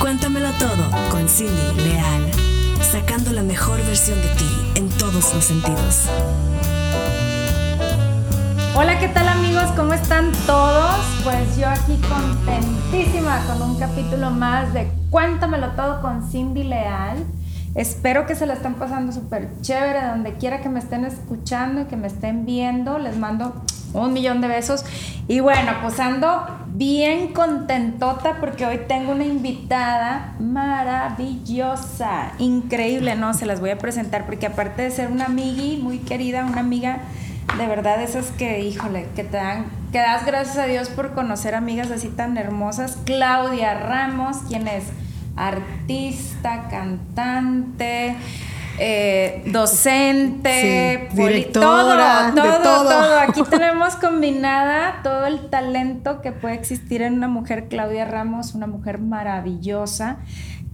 Cuéntamelo todo con Cindy Leal, sacando la mejor versión de ti en todos los sentidos. Hola, ¿qué tal amigos? ¿Cómo están todos? Pues yo aquí contentísima con un capítulo más de Cuéntamelo todo con Cindy Leal. Espero que se la estén pasando súper chévere, donde quiera que me estén escuchando y que me estén viendo. Les mando un millón de besos. Y bueno, pues ando bien contentota porque hoy tengo una invitada maravillosa, increíble, ¿no? Se las voy a presentar porque aparte de ser una amigui muy querida, una amiga de verdad esas que, híjole, que te dan, que das gracias a Dios por conocer amigas así tan hermosas. Claudia Ramos, quien es artista, cantante, eh, docente, directora, todo, todo, todo. todo. Aquí tenemos combinada todo el talento que puede existir en una mujer, Claudia Ramos, una mujer maravillosa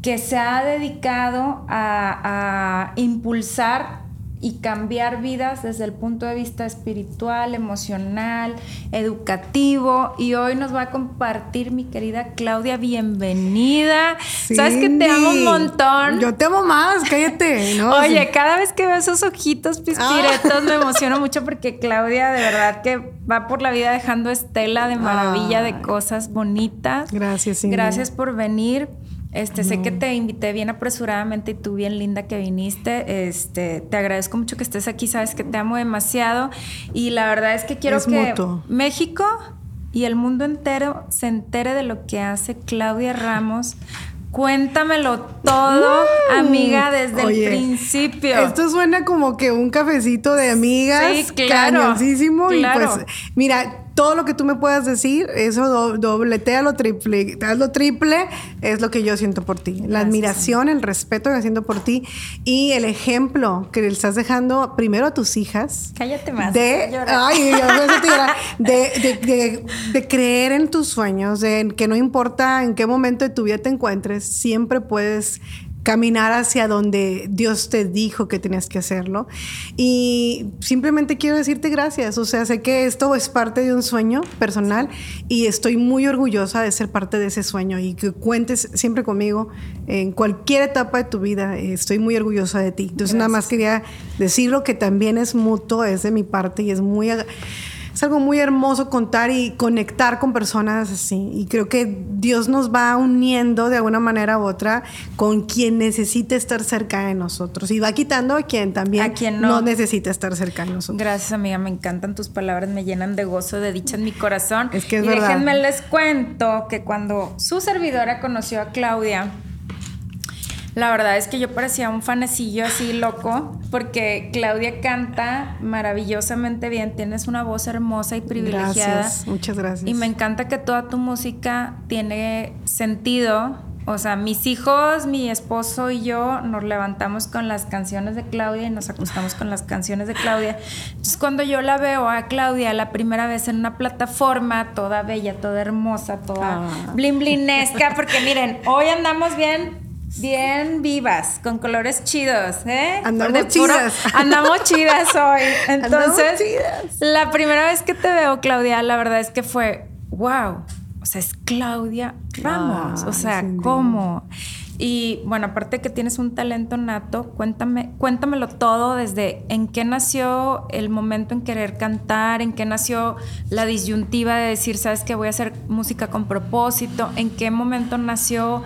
que se ha dedicado a, a impulsar y cambiar vidas desde el punto de vista espiritual, emocional, educativo. Y hoy nos va a compartir mi querida Claudia, bienvenida. Sabes que te amo un montón. Yo te amo más, cállate. ¿no? Oye, Sí. cada vez que veo esos ojitos pispiretos me emociono mucho porque Claudia de verdad que va por la vida dejando estela de maravilla, de cosas bonitas. Gracias, Cindy. Gracias por venir. Este, sé que te invité bien apresuradamente y tú bien linda que viniste. Este, te agradezco mucho que estés aquí, sabes que te amo demasiado y la verdad es que quiero Es que mutuo. México y el mundo entero se entere de lo que hace Claudia Ramos. Cuéntamelo todo, amiga, desde. Oye, el principio. Esto suena como que un cafecito de amigas. Sí, claro, cañoncísimo. claro. Y pues, mira, todo lo que tú me puedas decir, eso do, dobletea lo triple, triple, es lo que yo siento por ti. La Gracias, admiración, el respeto que siento por ti y el ejemplo que le estás dejando primero a tus hijas. Cállate más. de, ay, de- de- de creer en tus sueños, de que no importa en qué momento de tu vida te encuentres, siempre puedes caminar hacia donde Dios te dijo que tenías que hacerlo. Y simplemente quiero decirte gracias. O sea, sé que esto es parte de un sueño personal y estoy muy orgullosa de ser parte de ese sueño y que cuentes siempre conmigo en cualquier etapa de tu vida. Eh, Estoy muy orgullosa de ti. Entonces, nada más quería decirlo que también es mutuo, es de mi parte y es muy... Es algo muy hermoso contar y conectar con personas así. Y creo que Dios nos va uniendo de alguna manera u otra con quien necesite estar cerca de nosotros. Y va quitando a quien también A quien no. necesita estar cerca de nosotros. Gracias, amiga. Me encantan tus palabras, me llenan de gozo, de dicha en mi corazón. Es que es y verdad. déjenme les cuento que cuando su servidora conoció a Claudia, la verdad es que yo parecía un fanecillo así loco, porque Claudia canta maravillosamente bien, tienes una voz hermosa y privilegiada. Gracias, muchas gracias. Y me encanta que toda tu música tiene sentido. O sea, mis hijos, mi esposo y yo nos levantamos con las canciones de Claudia y nos acostamos con las canciones de Claudia. Entonces, cuando yo la veo a Claudia la primera vez en una plataforma, toda bella, toda hermosa, toda Ah. blin blinesca, porque miren, hoy andamos bien. Bien vivas, con colores chidos, ¿eh? Andamos puro- chidas. andamos chidas hoy. Entonces, chidas. la primera vez que te veo, Claudia, la verdad es que fue, wow, o sea, es Claudia Ramos, o sea. ¿cómo? Y bueno, aparte que tienes un talento nato, cuéntame, cuéntamelo todo desde en qué nació el momento en querer cantar, en qué nació la disyuntiva de decir, sabes que voy a hacer música con propósito, en qué momento nació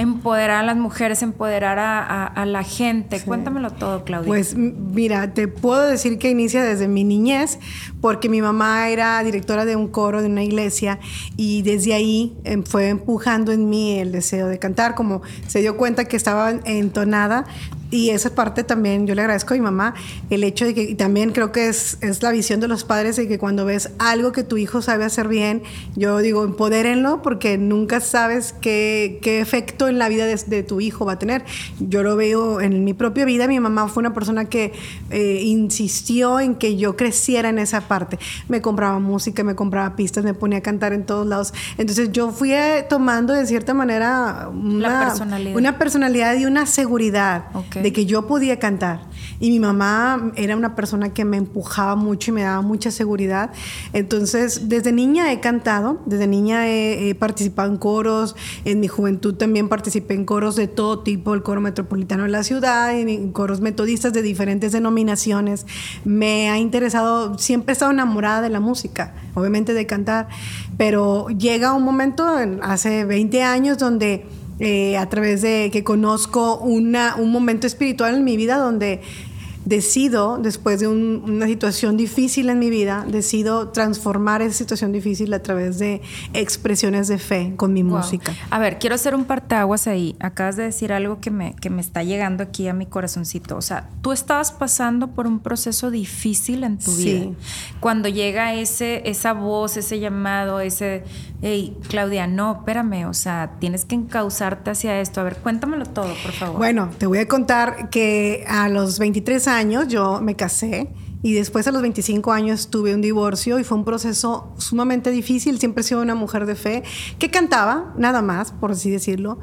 empoderar a las mujeres, empoderar a, a- a la gente. Cuéntamelo todo, Claudia. Pues mira, te puedo decir que inicia desde mi niñez, porque mi mamá era directora de un coro de una iglesia y desde ahí em, fue empujando en mí el deseo de cantar, como se dio cuenta que estaba entonada. Y esa parte también yo le agradezco a mi mamá, el hecho de que y también creo que es, es la visión de los padres de que cuando ves algo que tu hijo sabe hacer bien, yo digo, empodérenlo porque nunca sabes qué, qué efecto en la vida de, de tu hijo va a tener. Yo lo veo en mi propia vida, mi mamá fue una persona que eh, insistió en que yo creciera en esa parte. Me compraba música, me compraba pistas, me ponía a cantar en todos lados. Entonces yo fui eh, tomando de cierta manera una personalidad. una personalidad y una seguridad. De que yo podía cantar. Y mi mamá era una persona que me empujaba mucho y me daba mucha seguridad. Entonces, desde niña he cantado, desde niña he, participado en coros, en mi juventud también participé en coros de todo tipo, el coro metropolitano de la ciudad, en coros metodistas de diferentes denominaciones. Me ha interesado, siempre he estado enamorada de la música, obviamente de cantar, pero llega un momento, hace 20 años, donde eh, a través de que conozco una, un momento espiritual en mi vida donde decido, después de una situación difícil en mi vida, decido transformar esa situación difícil a través de expresiones de fe con mi música. A ver, quiero hacer un parteaguas ahí. Acabas de decir algo que me, que me está llegando aquí a mi corazoncito. O sea, tú estabas pasando por un proceso difícil en tu vida. Cuando llega ese, esa voz, ese llamado, ese, hey, Claudia, no, espérame, o sea, tienes que encauzarte hacia esto. A ver, cuéntamelo todo, por favor. Bueno, te voy a contar que a los 23 años, años yo me casé y después a los 25 años tuve un divorcio y fue un proceso sumamente difícil. Siempre he sido una mujer de fe que cantaba, nada más, por así decirlo.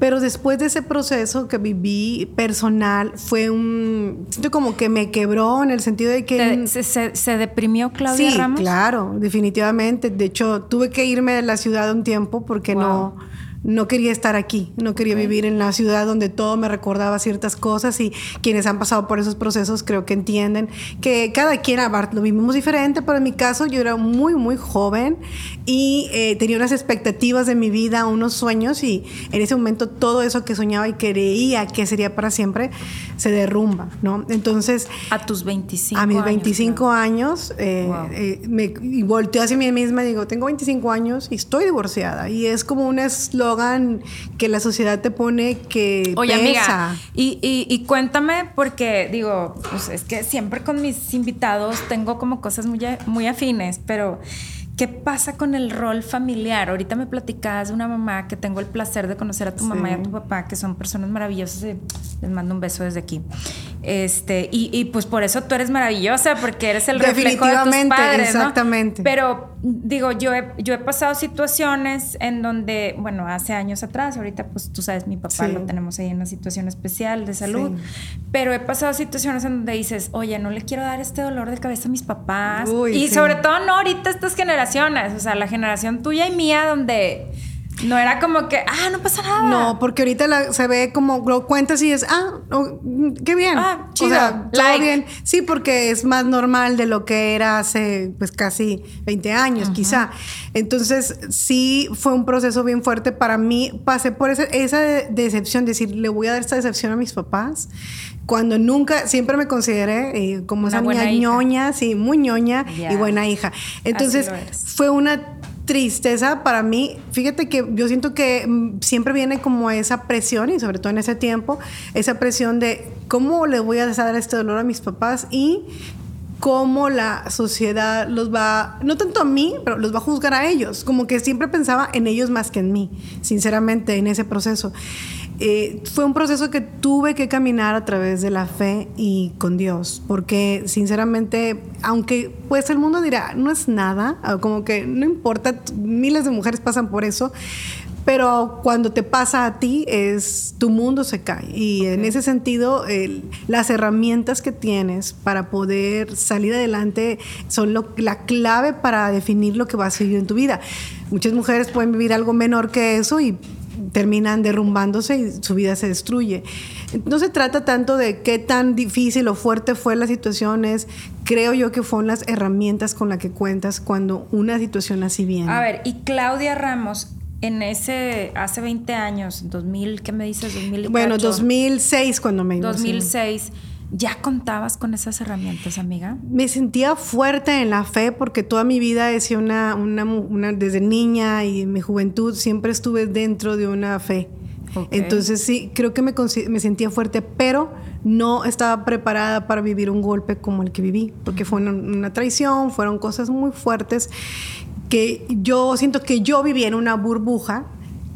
Pero después de ese proceso que viví personal, fue un... Siento como que me quebró en el sentido de que... ¿Se, se, deprimió Claudia sí, Ramos? claro, definitivamente. De hecho, tuve que irme de la ciudad un tiempo porque no no quería estar aquí, no quería vivir en la ciudad donde todo me recordaba ciertas cosas y quienes han pasado por esos procesos creo que entienden que cada quien lo vivimos diferente, pero en mi caso yo era muy, muy joven y eh, tenía unas expectativas de mi vida, unos sueños y en ese momento todo eso que soñaba y creía que sería para siempre se derrumba, ¿no? Entonces... A tus 25 A mis 25 años, eh, eh, me y volteo hacia mí misma y digo, tengo 25 años y estoy divorciada y es como un eslogan que la sociedad te pone que Oye, amiga, y, y, cuéntame, porque digo, pues es que siempre con mis invitados tengo como cosas muy, muy afines, pero ¿Qué pasa con el rol familiar? Ahorita me platicabas de una mamá que tengo el placer de conocer a tu mamá y a tu papá, que son personas maravillosas. Y les mando un beso desde aquí. Este, y, y, pues por eso tú eres maravillosa, porque eres el reflejo de tus padres. Exactamente. Pero digo, yo he, yo he pasado situaciones en donde, bueno, hace años atrás, ahorita pues tú sabes, mi papá lo tenemos ahí en una situación especial de salud, pero he pasado situaciones en donde dices, oye, no le quiero dar este dolor de cabeza a mis papás. y sobre todo no ahorita estas generaciones, o sea, la generación tuya y mía donde no era como que, ah, no pasa nada. No, porque ahorita se ve como lo cuentas y es, ah, qué bien. Ah, chido. O sea, todo bien. Sí, porque es más normal de lo que era hace pues casi 20 años, quizá. Entonces, sí fue un proceso bien fuerte para mí. Pasé por esa, esa decepción, decir, le voy a dar esta decepción a mis papás cuando nunca, siempre me consideré eh, como esa niña ñoña, sí, muy ñoña y buena hija. Entonces, fue una tristeza para mí, fíjate que yo siento que mm, siempre viene como esa presión y sobre todo en ese tiempo, esa presión de cómo le voy a dar este dolor a mis papás y cómo la sociedad los va, no tanto a mí, pero los va a juzgar a ellos. Como que siempre pensaba en ellos más que en mí, sinceramente, en ese proceso. Eh, fue un proceso que tuve que caminar a través de la fe y con Dios, porque sinceramente, aunque pues el mundo dirá, no es nada, como que no importa, miles de mujeres pasan por eso, pero cuando te pasa a ti es tu mundo se cae y en ese sentido las herramientas que tienes para poder salir adelante son la clave para definir lo que vas a vivir en tu vida. Muchas mujeres pueden vivir algo menor que eso y terminan derrumbándose y su vida se destruye. No se trata tanto de qué tan difícil o fuerte fue la situación, es creo yo que fueron las herramientas con las que cuentas cuando una situación así viene. A ver, y Claudia Ramos, en ese, hace 20 años, 2000, ¿qué me dices? 2000 bueno, 2006 cuando me 2006. ¿Ya contabas con esas herramientas, amiga? Me sentía fuerte en la fe porque toda mi vida he sido una, una, desde niña y en mi juventud siempre estuve dentro de una fe. Entonces sí, creo que me, me, sentía fuerte, pero no estaba preparada para vivir un golpe como el que viví, porque fue una, una traición, fueron cosas muy fuertes que yo siento que yo vivía en una burbuja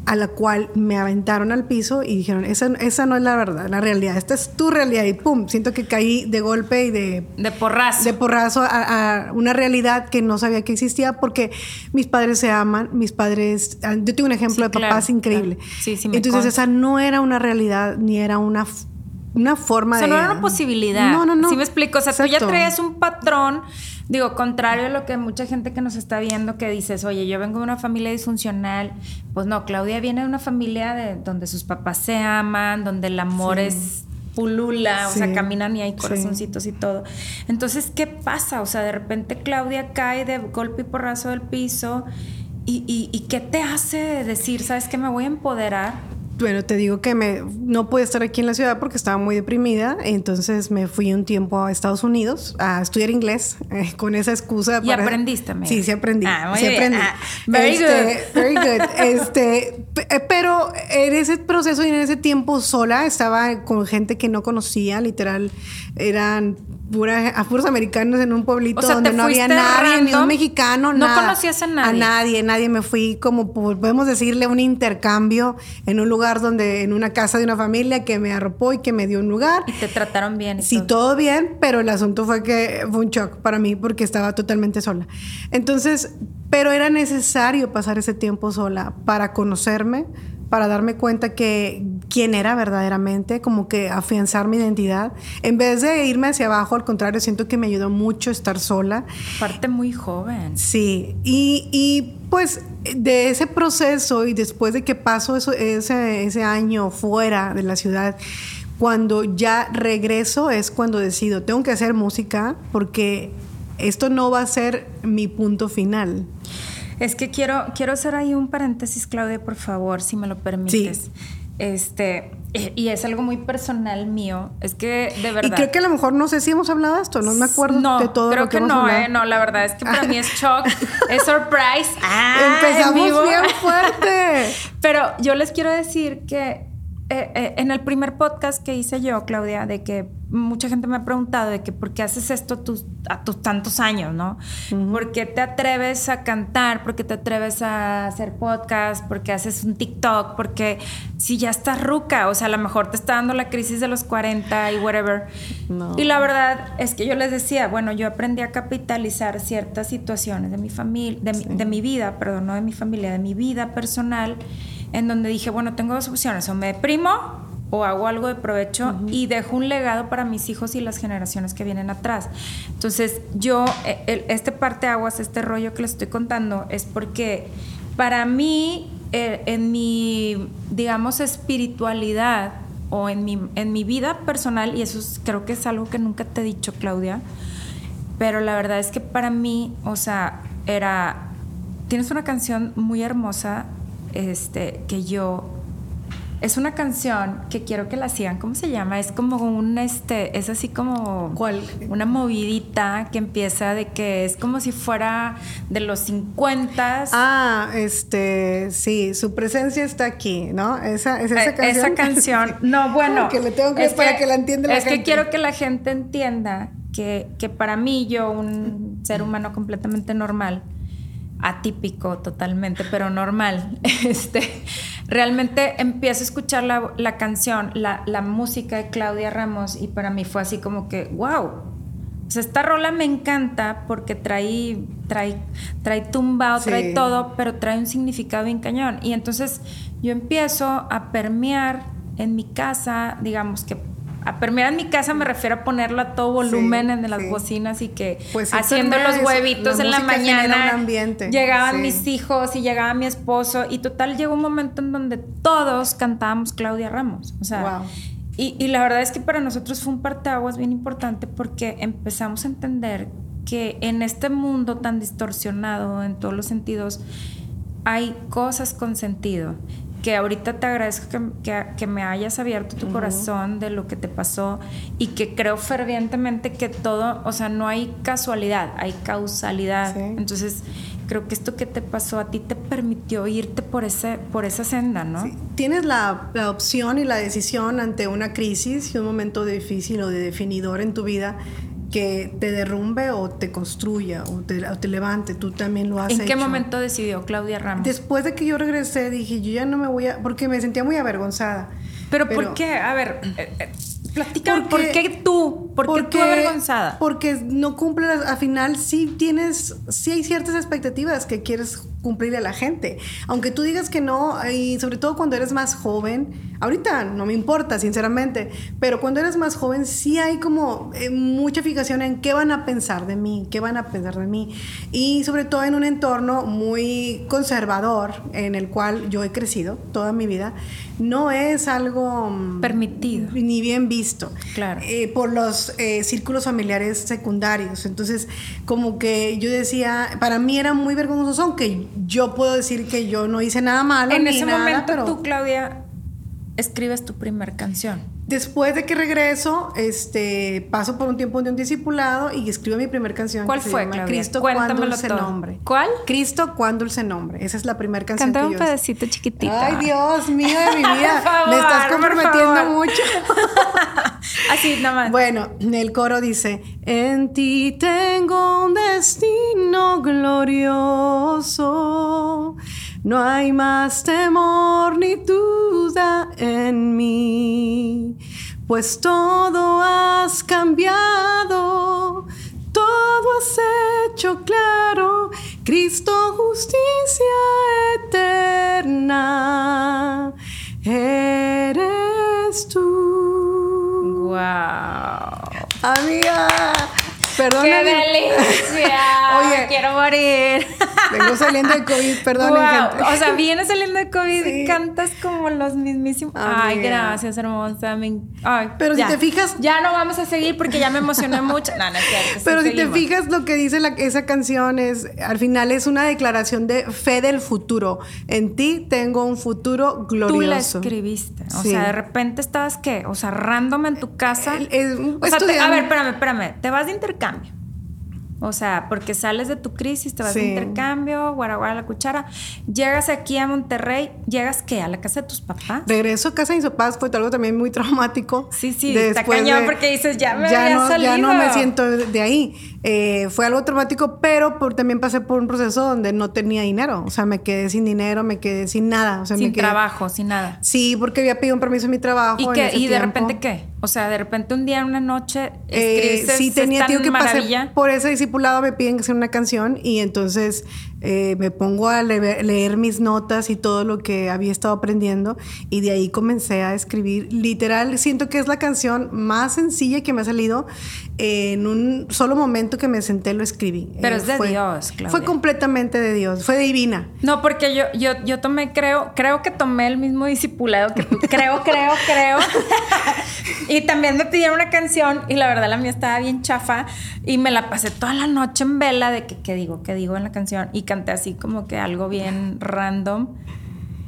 a la cual me aventaron al piso y dijeron, esa, esa no es la verdad, la realidad, esta es tu realidad y pum, siento que caí de golpe y de... De porrazo. De porrazo a, una realidad que no sabía que existía porque mis padres se aman, mis padres... Ah, yo tengo un ejemplo de papás increíble. Sí, sí, Entonces esa no era una realidad ni era una una forma o sea, de... no era una posibilidad. No, no, no. Sí me explico. O sea, tú ya traías un patrón, digo, contrario a lo que mucha gente que nos está viendo que dices, oye, yo vengo de una familia disfuncional. Pues no, Claudia viene de una familia de, donde sus papás se aman, donde el amor Sí. es pulula, o sea, caminan y hay Sí. corazoncitos y todo. Entonces, ¿qué pasa? O sea, de repente Claudia cae de golpe y porrazo del piso. ¿Y, y, y qué te hace decir, sabes que me voy a empoderar? Bueno, te digo que me, no pude estar aquí en la ciudad porque estaba muy deprimida. Entonces me fui un tiempo a Estados Unidos a estudiar inglés eh, con esa excusa. ¿Y aprendiste, amiga? Sí, sí aprendí. Ah, muy sí bien. aprendí. Ah, very Este, good. Very good. Este, eh, pero en ese proceso y en ese tiempo sola estaba con gente que no conocía, literal. Eran pura, a puros americanos en un pueblito O sea, donde ¿te no había nadie, ni random? un mexicano, ¿No nada. conocías a nadie? A nadie, nadie. Me fui como, podemos decirle, un intercambio en un lugar donde, en una casa de una familia que me arropó y que me dio un lugar. Y te trataron bien. y Sí, todo bien, pero el asunto fue que fue un shock para mí porque estaba totalmente sola. Entonces, pero era necesario pasar ese tiempo sola para conocerme, para darme cuenta que quién era verdaderamente, como que afianzar mi identidad. En vez de irme hacia abajo, al contrario, siento que me ayudó mucho estar sola. Parte muy joven. Sí, y, y, pues de ese proceso y después de que paso eso, ese, ese año fuera de la ciudad, cuando ya regreso es cuando decido, tengo que hacer música porque esto no va a ser mi punto final. Es que quiero, quiero hacer ahí un paréntesis, Claudia, por favor, si me lo permites. Sí. Este, y y es algo muy personal mío. Es que de verdad. Y creo que a lo mejor no sé si hemos hablado de esto, no me acuerdo no, de todo creo lo que, que, hemos no, hablado. eh, no, la verdad es que para mí es shock, es surprise. Ah, Empezamos bien fuerte. Pero yo les quiero decir que eh, eh, en el primer podcast que hice yo, Claudia, de que mucha gente me ha preguntado de que por qué haces esto a tus, a tus tantos años, ¿no? ¿Por qué te atreves a cantar? ¿Por qué te atreves a hacer podcast? ¿Por qué haces un TikTok? Porque si ya estás ruca, o sea, a lo mejor te está dando la crisis de los 40 y whatever. No. Y la verdad es que yo les decía, bueno, yo aprendí a capitalizar ciertas situaciones de mi familia, de, mi- de mi vida, perdón, no de mi familia, de mi vida personal, en donde dije, bueno, tengo dos opciones, o me deprimo o hago algo de provecho y dejo un legado para mis hijos y las generaciones que vienen atrás. Entonces, yo, el- este parte aguas, este rollo que les estoy contando, es porque para mí, eh, en mi, digamos, espiritualidad o en mi, en mi vida personal, y eso es- creo que es algo que nunca te he dicho, Claudia, pero la verdad es que para mí, o sea, era, tienes una canción muy hermosa, este, que yo, es una canción que quiero que la sigan, ¿cómo se llama? Es como un, este, es así como... ¿Cuál? Una movidita que empieza de que es como si fuera de los 50. Ah, este, sí, su presencia está aquí, ¿no? Esa, es esa Eh, canción. Esa canción. No, bueno. Que le tengo que- es para que la entienda la Es que gente. quiero que la gente entienda que, que para mí, yo, un ser humano completamente normal, atípico totalmente, pero normal, este, realmente empiezo a escuchar la, la canción, la, la música de Claudia Ramos, y para mí fue así como que, wow. Esta rola me encanta porque trae, trae, trae tumbado, Sí. trae todo, pero trae un significado bien cañón. Y entonces yo empiezo a permear en mi casa, digamos que a permear en mi casa me refiero a ponerlo a todo volumen Sí, en las sí. bocinas y que Pues haciendo los huevitos La en la mañana. ambiente, Llegaban sí. mis hijos y llegaba mi esposo y total llegó un momento en donde todos cantábamos Claudia Ramos. O sea, Wow. y, y la verdad es que para nosotros fue un parteaguas bien importante porque empezamos a entender que en este mundo tan distorsionado en todos los sentidos hay cosas con sentido. Que ahorita te agradezco que, que- que me hayas abierto tu corazón de lo que te pasó y que creo fervientemente que todo, o sea, no hay casualidad, hay causalidad. Sí. Entonces, creo que esto que te pasó a ti te permitió irte por, ese, por esa senda, ¿no? Sí, Tienes la, la opción y la decisión ante una crisis y un momento difícil o de definidor en tu vida que te derrumbe o te construya o te, o te levante. Tú también lo has ¿En qué hecho. momento decidió Claudia Ramos? Después de que yo regresé, dije, yo ya no me voy a... Porque me sentía muy avergonzada. ¿Pero, por qué? A ver, eh, eh, platícame, ¿por qué tú? ¿Por qué tú avergonzada? Porque no cumple, al final sí tienes, sí hay ciertas expectativas que quieres cumplirle a la gente. Aunque tú digas que no, y sobre todo cuando eres más joven, ahorita no me importa, sinceramente, pero cuando eres más joven sí hay como eh, mucha fijación en qué van a pensar de mí, qué van a pensar de mí. Y sobre todo en un entorno muy conservador en el cual yo he crecido toda mi vida, no es algo mm, permitido ni bien visto claro. Eh, por los eh, círculos familiares secundarios. Entonces, como que yo decía, para mí era muy vergonzoso, aunque yo puedo decir que yo no hice nada malo. En ni ese nada, momento pero tú, Claudia, escribes tu primer canción. Después de que regreso, este, paso por un tiempo de un discipulado y escribo mi primera canción. ¿Cuál que se fue, llama Claudia? Cristo, cuán dulce todo. nombre. ¿Cuál? Cristo, cuán dulce nombre. Esa es la primera canción Canta un yo pedacito chiquitito. Ay, Dios mío de mi vida. Favor, Me estás comprometiendo mucho. Así, nada más. Bueno, el coro dice, en ti tengo un destino glorioso, no hay más temor ni duda en mí, pues todo has cambiado, todo has hecho claro, Cristo justicia eterna, eres tú. Wow. Amiga, perdón. ¡Qué delicia! Oye. quiero morir. Vengo saliendo de COVID, perdón, Wow. gente. O sea, vienes saliendo de COVID Sí. y cantas como los mismísimos. Ay, Amiga. gracias, hermosa. Me- Ay, Pero si te fijas- Ya no vamos a seguir porque ya me emocioné mucho. No, no cierto. Pero si seguimos. te fijas, lo que dice la- esa canción es, al final es una declaración de fe del futuro. En ti tengo un futuro glorioso. Tú la escribiste. O Sí. sea, de repente estabas, ¿qué? O sea, random en tu casa. El- el- o sea, te- a ver, espérame, espérame. Te vas de intercambio. O sea, porque sales de tu crisis, te vas de Sí. intercambio, guaraguara la cuchara. Llegas aquí a Monterrey, ¿llegas qué? ¿A la casa de tus papás? Regreso a casa de mis papás fue algo también muy traumático. Sí, sí, está Después cañón de- porque dices, ya me ya había no, Ya no salido. me siento de de ahí. Eh, fue algo traumático, pero por, también pasé por un proceso donde no tenía dinero. O sea, me quedé sin dinero, me quedé sin nada. O sea, Sin me quedé- trabajo, sin nada. Sí, porque había pedido un permiso en mi trabajo. ¿Y, en qué? ese ¿Y de repente qué? O sea, de repente un día, una noche, Eh, escribes sí, tenía tío que pasar por ese discipulado, me piden que hacer una canción y entonces eh, me pongo a le- leer mis notas y todo lo que había estado aprendiendo y de ahí comencé a escribir. Literal, siento que es la canción más sencilla que me ha salido. eh, en un solo momento que me senté lo escribí. Pero Eh, es de fue- Dios, Claudia. Fue completamente de Dios, fue divina. No, porque yo, yo, yo tomé, creo, creo que tomé el mismo discipulado que tú. Creo, creo, creo. y también me pidieron una canción y la verdad la mía estaba bien chafa y me la pasé toda la noche en vela de que qué digo, qué digo en la canción y canté así como que algo bien random.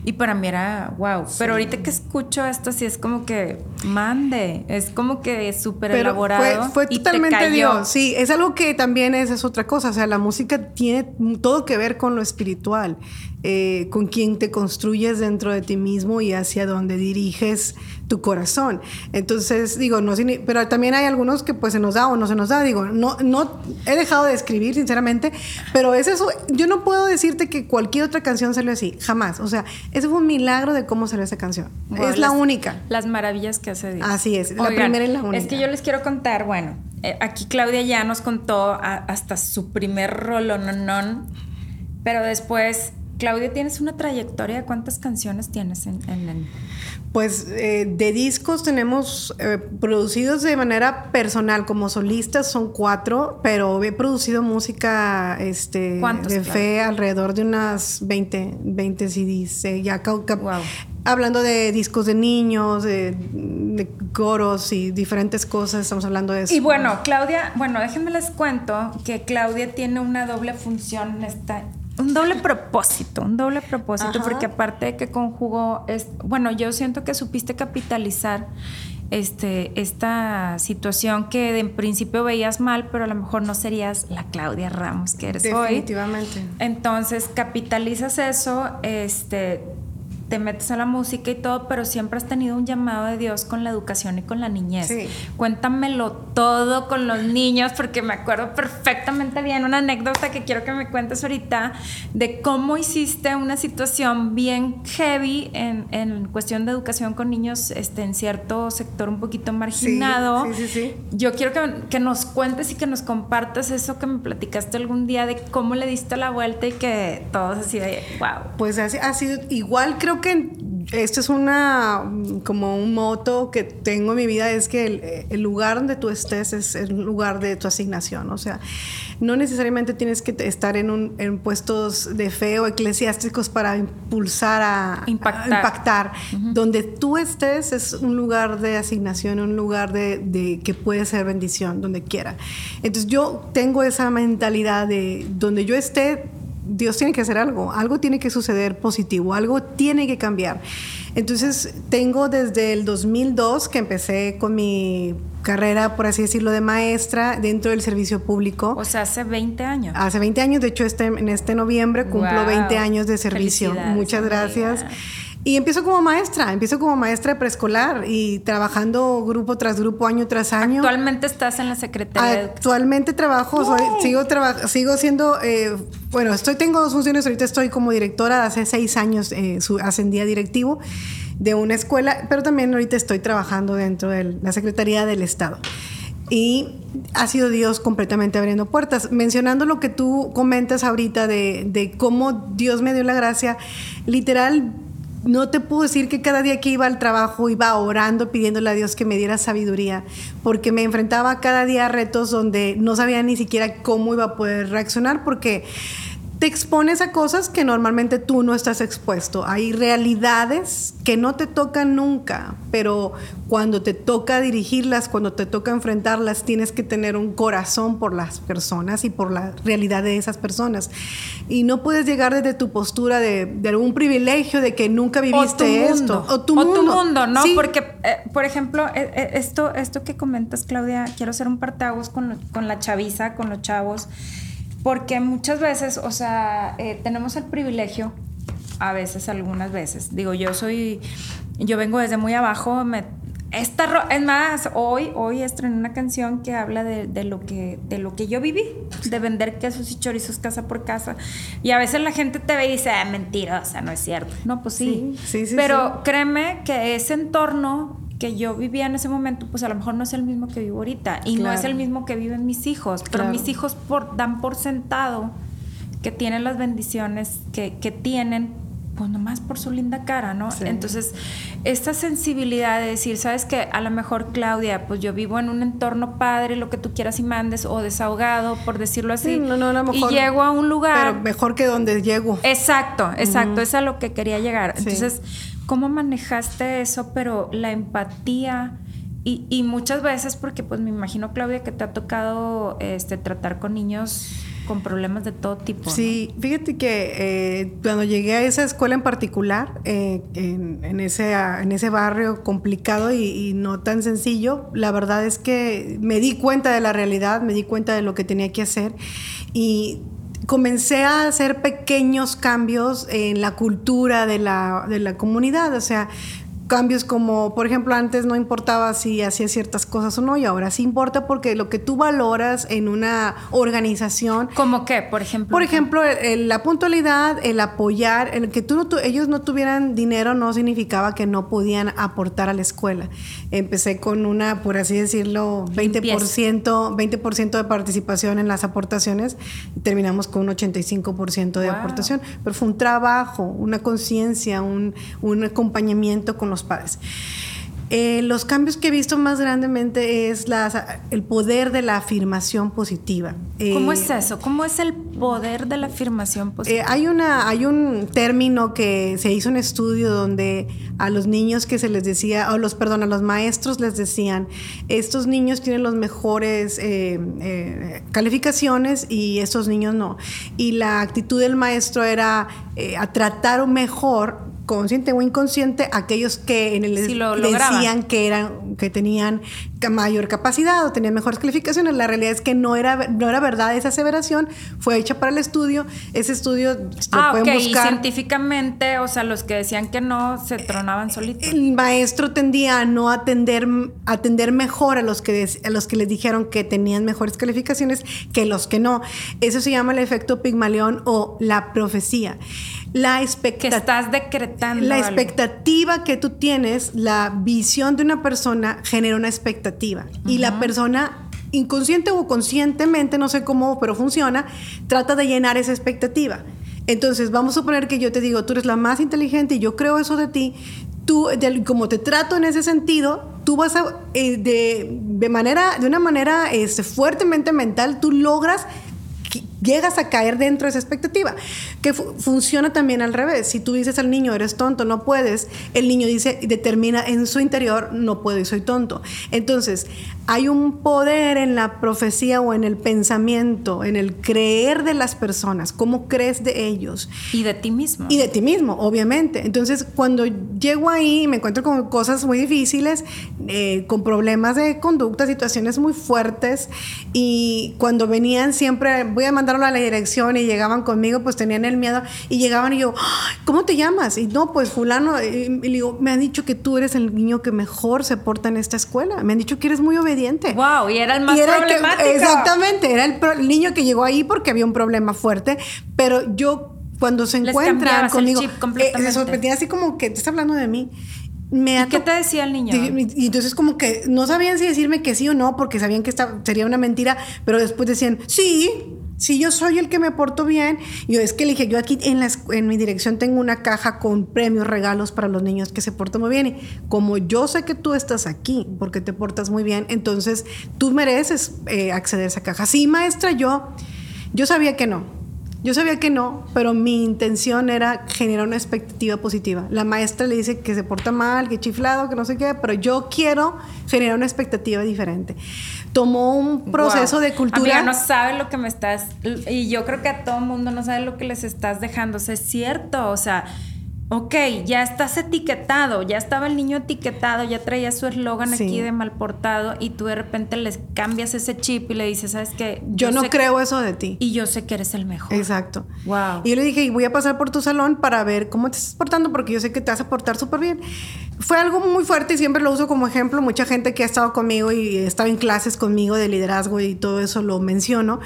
Y para mí era wow. Pero ahorita que escucho esto, sí es como que mande. Es como que súper elaborado. fue, fue y te totalmente cayó. Dios. Sí, es algo que también es, es otra cosa. O sea, la música tiene todo que ver con lo espiritual, eh, con quien te construyes dentro de ti mismo y hacia donde diriges tu corazón. Entonces, digo, no, pero también hay algunos que pues se nos da o no se nos da. Digo, no, no he dejado de escribir, sinceramente, pero es eso. Yo no puedo decirte que cualquier otra canción salió así, jamás. O sea, ese fue un milagro de cómo salió esa canción. Wow, es la las- única. Las maravillas que hace Dios. Así es, la primera y la única. Es que yo les quiero contar, bueno, eh, aquí Claudia ya nos contó a- hasta su primer rolononón, pero después, Claudia, tienes una trayectoria de cuántas canciones tienes en... en- en- Pues eh, de discos tenemos eh, producidos de manera personal, como solistas son cuatro, pero he producido música este, ¿Cuántos, de fe alrededor de unas 20, 20 CDs. eh, ya Wow. Hablando de discos de niños, de, de coros y diferentes cosas, estamos hablando de eso. Y bueno, Claudia, bueno, déjenme les cuento que Claudia tiene una doble función en esta... Un doble propósito, un doble propósito, Ajá. porque aparte de que conjugó, es, bueno, yo siento que supiste capitalizar este, esta situación que en principio veías mal, pero a lo mejor no serías la Claudia Ramos que eres hoy. Definitivamente. Entonces capitalizas eso, este, te metes a la música y todo, pero siempre has tenido un llamado de Dios con la educación y con la niñez. Sí. Cuéntamelo todo con los niños, porque me acuerdo perfectamente bien una anécdota que quiero que me cuentes ahorita de cómo hiciste una situación bien heavy en, en cuestión de educación con niños este, en cierto sector un poquito marginado. Sí, sí, sí. Yo quiero que, que nos cuentes y que nos compartas eso que me platicaste algún día de cómo le diste la vuelta y que todos así de wow. Pues ha sido igual, creo que esto es una como un moto que tengo en mi vida es que el, el lugar donde tú estés es el lugar de tu asignación, o sea, no necesariamente tienes que estar en, un, en puestos de fe o eclesiásticos para impulsar a Impactar. a impactar. Donde tú estés es un lugar de asignación, un lugar de, de que puede ser bendición, donde quiera. Entonces yo tengo esa mentalidad de donde yo esté, Dios tiene que hacer algo, algo tiene que suceder positivo, algo tiene que cambiar. Entonces tengo desde el 2002 que empecé con mi carrera, por así decirlo, de maestra dentro del servicio público. O sea, hace 20 años. Hace 20 años, de hecho este, en este noviembre cumplo Wow. 20 años de servicio. Muchas gracias. amiga. Y empiezo como maestra, empiezo como maestra preescolar y trabajando grupo tras grupo, año tras año. Actualmente estás en la Secretaría de. Actualmente trabajo, soy- sigo, traba- sigo siendo, eh, bueno, estoy, tengo dos funciones, ahorita estoy como directora, hace seis años eh, su- ascendí a directivo de una escuela, pero también ahorita estoy trabajando dentro de la Secretaría del Estado. Y ha sido Dios completamente abriendo puertas. Mencionando lo que tú comentas ahorita de, de cómo Dios me dio la gracia, literal, no te puedo decir que cada día que iba al trabajo iba orando, pidiéndole a Dios que me diera sabiduría, porque me enfrentaba cada día a retos donde no sabía ni siquiera cómo iba a poder reaccionar, porque te expones a cosas que normalmente tú no estás expuesto. Hay realidades que no te tocan nunca, pero cuando te toca dirigirlas, cuando te toca enfrentarlas, tienes que tener un corazón por las personas y por la realidad de esas personas. Y no puedes llegar desde tu postura de, de algún privilegio, de que nunca viviste esto. O tu mundo, ¿no? Sí. Porque, eh, por ejemplo, eh, eh, esto, esto que comentas, Claudia, quiero hacer un parteaguas con, con la chaviza, con los chavos, porque muchas veces, o sea, eh, tenemos el privilegio, a veces, algunas veces, digo, yo soy, yo vengo desde muy abajo, me, esta, es más, hoy, hoy estrené una canción que habla de, de lo que, de lo que yo viví, de vender quesos y chorizos casa por casa, y a veces la gente te ve y dice, ah, mentirosa, no es cierto. No, pues sí, Sí, sí, sí, pero créeme que ese entorno que yo vivía en ese momento, pues a lo mejor no es el mismo que vivo ahorita y no es el mismo que viven mis hijos, pero Claro. mis hijos por, dan por sentado que tienen las bendiciones que, que tienen, pues nomás por su linda cara, ¿no? Sí. Entonces, esta sensibilidad de decir, sabes que a lo mejor Claudia, pues yo vivo en un entorno padre, lo que tú quieras y mandes, o desahogado, por decirlo así, Sí, no, no, a lo mejor- y llego a un lugar Pero mejor que donde llego. Exacto, exacto, es a lo que quería llegar. Sí. Entonces, ¿cómo manejaste eso? Pero la empatía y, muchas veces, porque pues me imagino, Claudia, que te ha tocado este, tratar con niños con problemas de todo tipo. Sí, fíjate que eh, cuando llegué a esa escuela en particular, eh, en, ese, en ese barrio complicado y, y no tan sencillo, la verdad es que me di cuenta de la realidad, me di cuenta de lo que tenía que hacer y comencé a hacer pequeños cambios en la cultura de la, de la comunidad, o sea, cambios como, por ejemplo, antes no importaba si hacías ciertas cosas o no, y ahora sí importa porque lo que tú valoras en una organización ¿Cómo qué, por ejemplo? por ejemplo, el- el- la puntualidad, el apoyar, el que tú no tu- ellos no tuvieran dinero no significaba que no podían aportar a la escuela. Empecé con una, por así decirlo, 20%, 20 de participación en las aportaciones y terminamos con un 85% de Wow. aportación. Pero fue un trabajo, una conciencia, un, un acompañamiento con los padres. Eh, los cambios que he visto más grandemente es las- el poder de la afirmación positiva. ¿Cómo Eh, es eso? ¿Cómo es el poder de la afirmación eh, positiva? hay, una, hay un término que se hizo un estudio donde a los niños que se les decía, o los, perdón, a los maestros les decían, estos niños tienen los mejores calificaciones y estos niños no. Y la actitud del maestro era a tratar mejor, consciente o inconsciente, aquellos que en el Sí, lo decían lograban. que eran que tenían mayor capacidad o tenían mejores calificaciones. La realidad es que no era, no era verdad esa aseveración, fue hecha para el estudio. Ese estudio lo Ah, pueden ok, y buscar. científicamente, o sea, los que decían que no se tronaban solitos. El maestro tendía a no atender, atender mejor a los, que, des- a los que les dijeron que tenían mejores calificaciones que los que no. Eso se llama el efecto Pigmalión o la profecía. La que expectativa. estás decretando. La algo. expectativa que tú tienes, la visión de una persona genera una expectativa. Y la persona, inconsciente o conscientemente, no sé cómo, pero funciona, trata de llenar esa expectativa. Entonces, vamos a suponer que yo te digo, tú eres la más inteligente y yo creo eso de ti. Tú, de- como te trato en ese sentido, tú vas a, eh, de, de manera, de una manera este, fuertemente mental, tú logras llegas a caer dentro de esa expectativa, que fu- funciona también al revés. Si tú dices al niño, eres tonto, no puedes, el niño dice, determina en su interior, no puedo y soy tonto. Entonces, hay un poder en la profecía o en el pensamiento, en el creer de las personas, cómo crees de ellos. Y de ti mismo. Y de ti mismo, obviamente. Entonces, cuando llego ahí, me encuentro con cosas muy difíciles, eh, con problemas de conducta, situaciones muy fuertes. Y cuando venían siempre, voy a mandarlo a la dirección y llegaban conmigo, pues tenían el miedo. Y llegaban y yo, "Ay, ¿cómo te llamas? Y no, pues fulano. Y, le digo, me han dicho que tú eres el niño que mejor se porta en esta escuela. Me han dicho que eres muy obediente. Wow, y era el más Y era el que- problemático. exactamente, era el, pro- el niño que llegó ahí porque había un problema fuerte, pero yo cuando se encuentran el conmigo, eh, se sorprendía así como que te está hablando de mí. Me ¿Y qué te decía el niño? y, y entonces como que no sabían si decirme que sí o no, porque sabían que esta sería una mentira, pero después decían, sí, sí, yo soy el que me porto bien. Yo es que le dije, yo aquí en mi dirección tengo una caja con premios, regalos para los niños que se portan muy bien. Y como yo sé que tú estás aquí porque te portas muy bien, entonces tú mereces eh, acceder a esa caja. Sí, maestra, yo, yo sabía que no. Yo sabía que no, pero mi intención era generar una expectativa positiva. La maestra le dice que se porta mal, que chiflado, que no sé qué, pero yo quiero generar una expectativa diferente. Tomó un proceso Wow. de cultura. Amiga, no sabes lo que me estás. Y yo creo que a todo mundo no sabe lo que les estás dejando. O sea, es cierto. O sea, ok, ya estás etiquetado. Ya estaba el niño etiquetado. Ya traía su eslogan Sí. aquí de mal portado. Y tú de repente les cambias ese chip y le dices, ¿sabes qué? yo no creo eso de ti. Y yo sé que eres el mejor. Exacto. Wow. Y yo le dije, y voy a pasar por tu salón para ver cómo te estás portando, porque yo sé que te vas a portar súper bien. Fue algo muy fuerte y siempre lo uso como ejemplo. Mucha gente que ha estado conmigo y estaba en clases conmigo de liderazgo y todo eso lo menciono,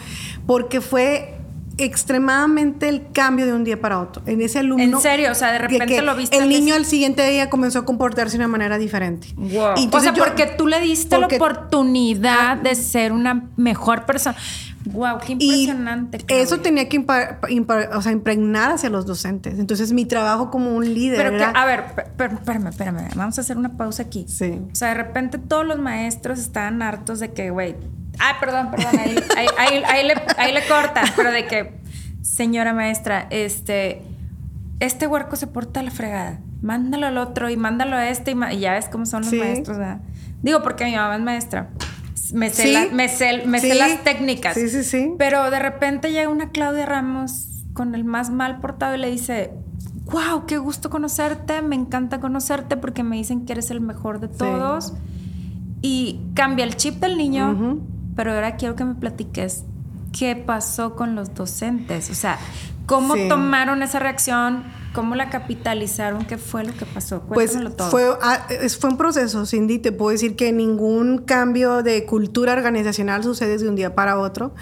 porque fue extremadamente el cambio de un día para otro. En ese alumno. ¿En serio? O sea, de repente que lo viste El niño al siguiente día comenzó a comportarse de una manera diferente. Wow. Y O sea, yo- porque tú le diste porque- la oportunidad de ser una mejor persona. Wow, qué impresionante. Eso tenía que impa- impa- o sea, impregnar hacia los docentes. Entonces, mi trabajo como un líder Pero que, a ver, espérame, espérame. Vamos a hacer una pausa aquí. Sí. O sea, de repente todos los maestros estaban hartos de que, güey. Ay, perdón, perdón. Ahí, ahí- ahí- ahí le, ahí le cortan. Pero de que, señora maestra, este. Este huerco se porta a la fregada. Mándalo al otro y mándalo a este. Y, ma- y ya ves cómo son los Sí. maestros, ¿verdad? Digo, porque mi mamá es maestra. Me sé, Sí. la- me sé- me sé Sí. las técnicas. Sí, sí, sí. Pero de repente llega una Claudia Ramos con el más mal portado y le dice, wow, qué gusto conocerte, me encanta conocerte porque me dicen que eres el mejor de todos. Y cambia el chip del niño. Pero ahora quiero que me platiques qué pasó con los docentes. O sea, cómo Sí. tomaron esa reacción, cómo la capitalizaron, qué fue lo que pasó. Pues Cuéntamelo todo. fue, ah, fue un proceso, Cindy. Te puedo decir que ningún cambio de cultura organizacional sucede de un día para otro,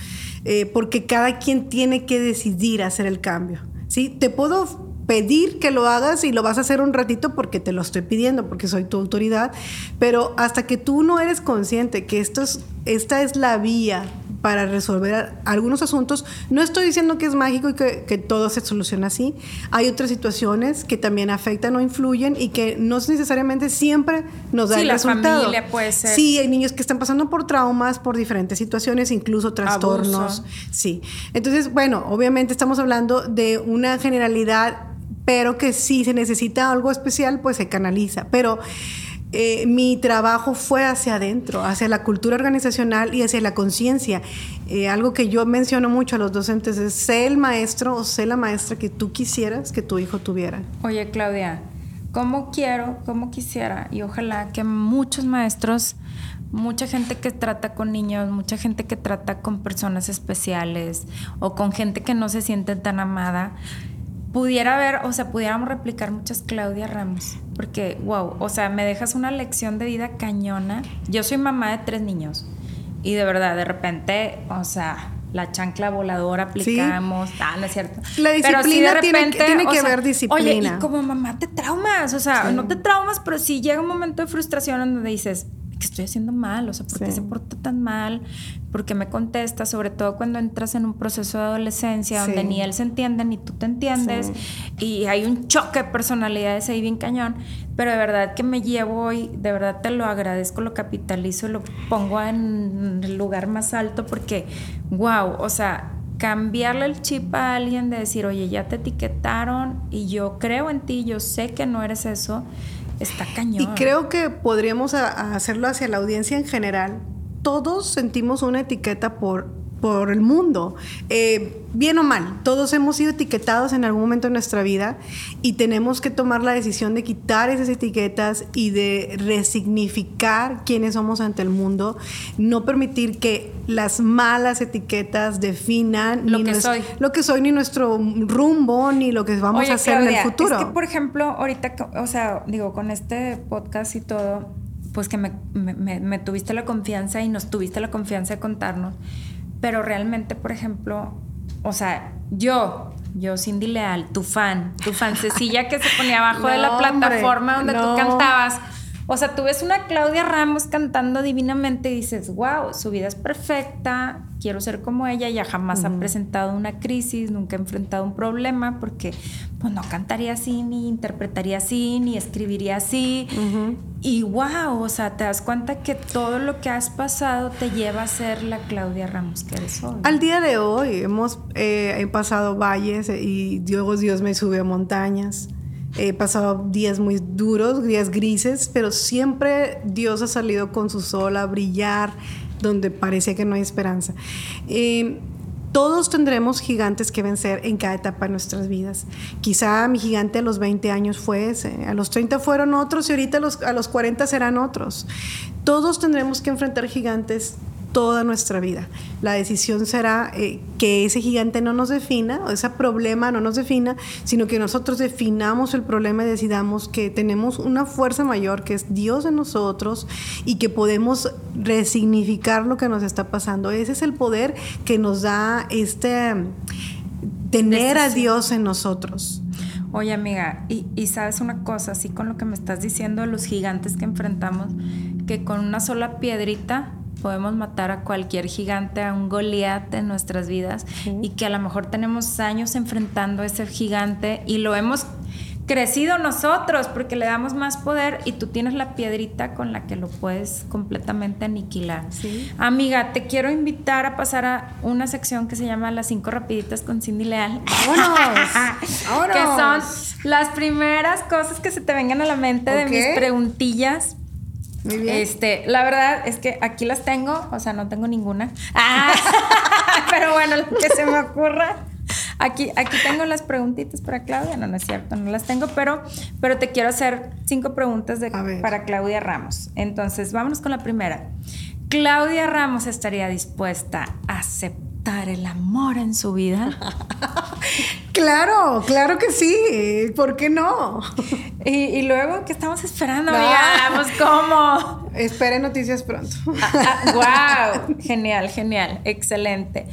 eh, porque cada quien tiene que decidir hacer el cambio. ¿sí? Te puedo pedir que lo hagas y lo vas a hacer un ratito porque te lo estoy pidiendo, porque soy tu autoridad, pero hasta que tú no eres consciente que esto es, esta es la vía para resolver algunos asuntos. No estoy diciendo que es mágico y que, que todo se soluciona así. Hay otras situaciones que también afectan o influyen y que no necesariamente siempre nos da Sí, el la resultado. familia puede ser. Sí, hay niños que están pasando por traumas, por diferentes situaciones, incluso trastornos. Abuso. Sí. Entonces, bueno, obviamente estamos hablando de una generalidad, pero que si se necesita algo especial, pues se canaliza. Pero eh, mi trabajo fue hacia adentro, hacia la cultura organizacional y hacia la conciencia. Eh, algo que yo menciono mucho a los docentes es sé el maestro o sé la maestra que tú quisieras que tu hijo tuviera. Oye, Claudia, cómo quiero, cómo quisiera y ojalá que muchos maestros, mucha gente que trata con niños, mucha gente que trata con personas especiales o con gente que no se siente tan amada, pudiera ver, o sea, pudiéramos replicar muchas Claudia Ramos, porque, wow, o sea, me dejas una lección de vida cañona. Yo soy mamá de tres niños y de verdad, de repente, o sea, la chancla voladora aplicamos, ah, no es cierto. La disciplina tiene, tiene que haber disciplina. Oye, y como mamá te traumas, o sea, no te traumas, pero sí llega un momento de frustración donde dices, ¿qué estoy haciendo mal? O sea, ¿por qué se porta tan mal? ¿Por qué me contesta? Sobre todo cuando entras en un proceso de adolescencia donde ni él se entiende ni tú te entiendes y hay un choque de personalidades ahí bien cañón. Pero de verdad que me llevo y de verdad te lo agradezco, lo capitalizo lo pongo en el lugar más alto porque, wow, o sea, cambiarle el chip a alguien de decir, oye, ya te etiquetaron y yo creo en ti, yo sé que no eres eso Está cañón. Y creo que podríamos hacerlo hacia la audiencia en general. Todos sentimos una etiqueta por, por el mundo. Eh, bien o mal, todos hemos sido etiquetados en algún momento de nuestra vida y tenemos que tomar la decisión de quitar esas etiquetas y de resignificar quiénes somos ante el mundo, no permitir que las malas etiquetas definan lo que soy. Lo que soy, ni nuestro rumbo, ni lo que vamos a hacer en el futuro. Es que, por ejemplo, ahorita, o sea, digo, con este podcast y todo, pues que me, me tuviste la confianza y nos tuviste la confianza de contarnos pero realmente, por ejemplo, o sea, yo, yo Cindy Leal, tu fan, tu fancecilla que se ponía abajo de la plataforma donde tú cantabas. O sea, tú ves una Claudia Ramos cantando divinamente y dices, wow, su vida es perfecta, quiero ser como ella, ella jamás ha presentado una crisis, nunca ha enfrentado un problema, porque pues no cantaría así, ni interpretaría así, ni escribiría así. Y wow, o sea, te das cuenta que todo lo que has pasado te lleva a ser la Claudia Ramos que eres hoy. Al día de hoy hemos eh, pasado valles y Dios, Dios me sube a montañas. He pasado días muy duros, días grises, pero siempre Dios ha salido con su sol a brillar donde parece que no hay esperanza. Eh, todos tendremos gigantes que vencer en cada etapa de nuestras vidas. Quizá mi gigante a los 20 años fue ese, a los 30 fueron otros y ahorita a los, a los 40 serán otros. Todos tendremos que enfrentar gigantes toda nuestra vida. La decisión será eh, que ese gigante no nos defina, o ese problema no nos defina, sino que nosotros definamos el problema y decidamos que tenemos una fuerza mayor, que es Dios en nosotros, y que podemos resignificar lo que nos está pasando. Ese es el poder que nos da este tener a Dios en nosotros. Oye amiga, y, y, sabes una cosa, así con lo que me estás diciendo de los gigantes que enfrentamos, que con una sola piedrita podemos matar a cualquier gigante, a un Goliat en nuestras vidas y que a lo mejor tenemos años enfrentando a ese gigante y lo hemos crecido nosotros porque le damos más poder y tú tienes la piedrita con la que lo puedes completamente aniquilar. Amiga, te quiero invitar a pasar a una sección que se llama Las cinco rapiditas con Cindy Leal. ¡Vámonos! que son las primeras cosas que se te vengan a la mente de mis preguntillas este, la verdad es que aquí las tengo, o sea, no tengo ninguna. Ah, pero bueno, lo que se me ocurra. Aquí, aquí tengo las preguntitas para Claudia. No, no es cierto, no las tengo, pero, pero te quiero hacer cinco preguntas de, para Claudia Ramos. Entonces, vámonos con la primera. Claudia Ramos estaría dispuesta a aceptar el amor en su vida. Claro, claro que sí. ¿Por qué no? Y, luego, ¿qué estamos esperando? Digamos, ¿cómo? Espere noticias pronto. wow, ah, ah, genial, genial, excelente.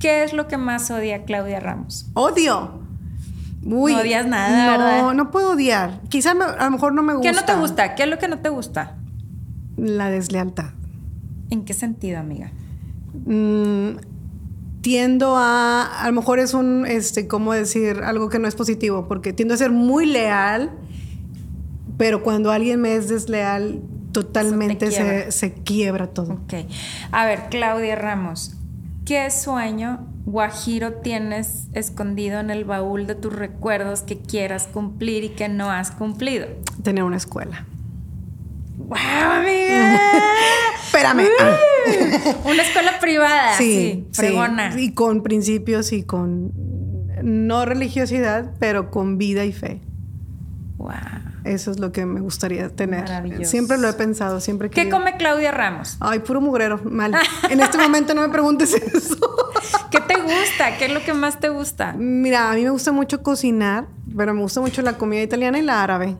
¿Qué es lo que más odia Claudia Ramos? Odio. no odias nada, no, No, puedo odiar. Quizá a lo mejor no me gusta. ¿Qué no te gusta? ¿Qué es lo que no te gusta? La deslealtad. ¿En qué sentido, amiga? Mm, tiendo a, a lo mejor es un, este, ¿cómo decir? Algo que no es positivo, porque tiendo a ser muy leal, pero cuando alguien me es desleal, totalmente Se, se, quiebra todo. Ok. A ver, Claudia Ramos, ¿qué sueño guajiro tienes escondido en el baúl de tus recuerdos que quieras cumplir y que no has cumplido? Tener una escuela. ¡Wow, amiga! Espérame. Una escuela privada. Sí, sí, Y con principios y con no religiosidad, pero con vida y fe. Wow. Eso es lo que me gustaría tener. Maravilloso. Siempre lo he pensado, siempre que. ¿Qué come Claudia Ramos? Ay, puro mugrero, mal. En este momento no me preguntes eso. ¿Qué te gusta? ¿Qué es lo que más te gusta? Mira, a mí me gusta mucho cocinar, pero me gusta mucho la comida italiana y la árabe.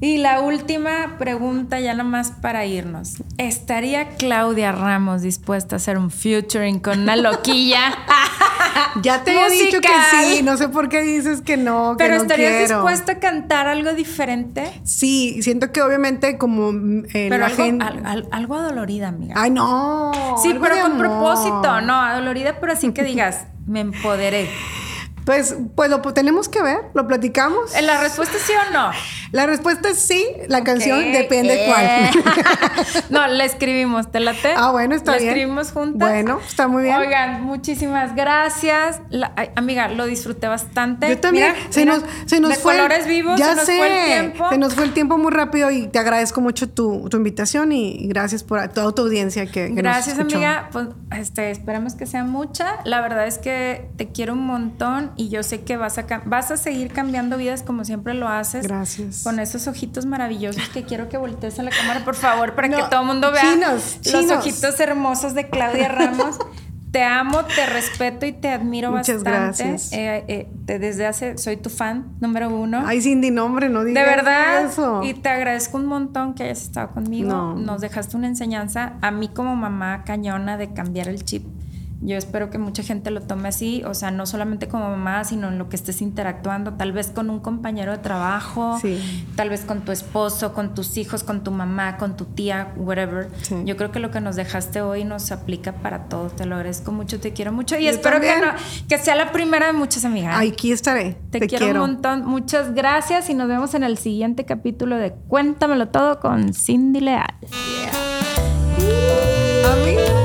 Y la última pregunta, ya nomás para irnos. ¿Estaría Claudia Ramos dispuesta a hacer un featuring con una loquilla? ya te he dicho que sí, no sé por qué dices que no. que ¿Pero no estarías quiero. dispuesta a cantar algo diferente? Sí, siento que obviamente como eh, Pero la algo, gente. al- al- algo adolorida, amiga. Ay, no. sí, pero con amor. propósito, no, adolorida, pero así que digas, me empoderé. Pues, pues lo tenemos que ver, lo platicamos. Eh, ¿La respuesta es sí o no? La respuesta es sí, la canción depende eh. cuál. no, la escribimos, ¿te late? Ah, bueno, está ¿La bien. escribimos juntas? Bueno, está muy bien. Oigan, muchísimas gracias. La- ay, amiga, lo disfruté bastante. Yo también. Mira, se, mira, nos, se nos de fue. colores vivos, ya se nos sé, fue el tiempo. Se nos fue el tiempo muy rápido y te agradezco mucho tu, tu invitación y gracias por toda tu audiencia que, Gracias, amiga. Pues este, esperemos que sea mucha. La verdad es que te quiero un montón y yo sé que vas a, vas a seguir cambiando vidas como siempre lo haces. Gracias. Con esos ojitos maravillosos que quiero que voltees a la cámara, por favor, para que No, todo el mundo vea chinos, los chinos. ojitos hermosos de Claudia Ramos. Te amo, te respeto y te admiro Muchas bastante. gracias. Eh, eh, te- desde hace, soy tu fan número uno. Ay, Cindy, nombre, no De digas verdad, eso. y te agradezco un montón que hayas estado conmigo. No. Nos dejaste una enseñanza a mí como mamá cañona de cambiar el chip. Yo espero que mucha gente lo tome así, o sea, no solamente como mamá, sino en lo que estés interactuando, tal vez con un compañero de trabajo, Sí. tal vez con tu esposo, con tus hijos, con tu mamá, con tu tía, whatever. Sí. Yo creo que lo que nos dejaste hoy nos aplica para todos. Te lo agradezco mucho, te quiero mucho y Yo espero que, no- que sea la primera de muchas amigas. Aquí estaré. Te, Te, quiero, un montón. Muchas gracias y nos vemos en el siguiente capítulo de Cuéntamelo todo con Cindy Leal. Yeah.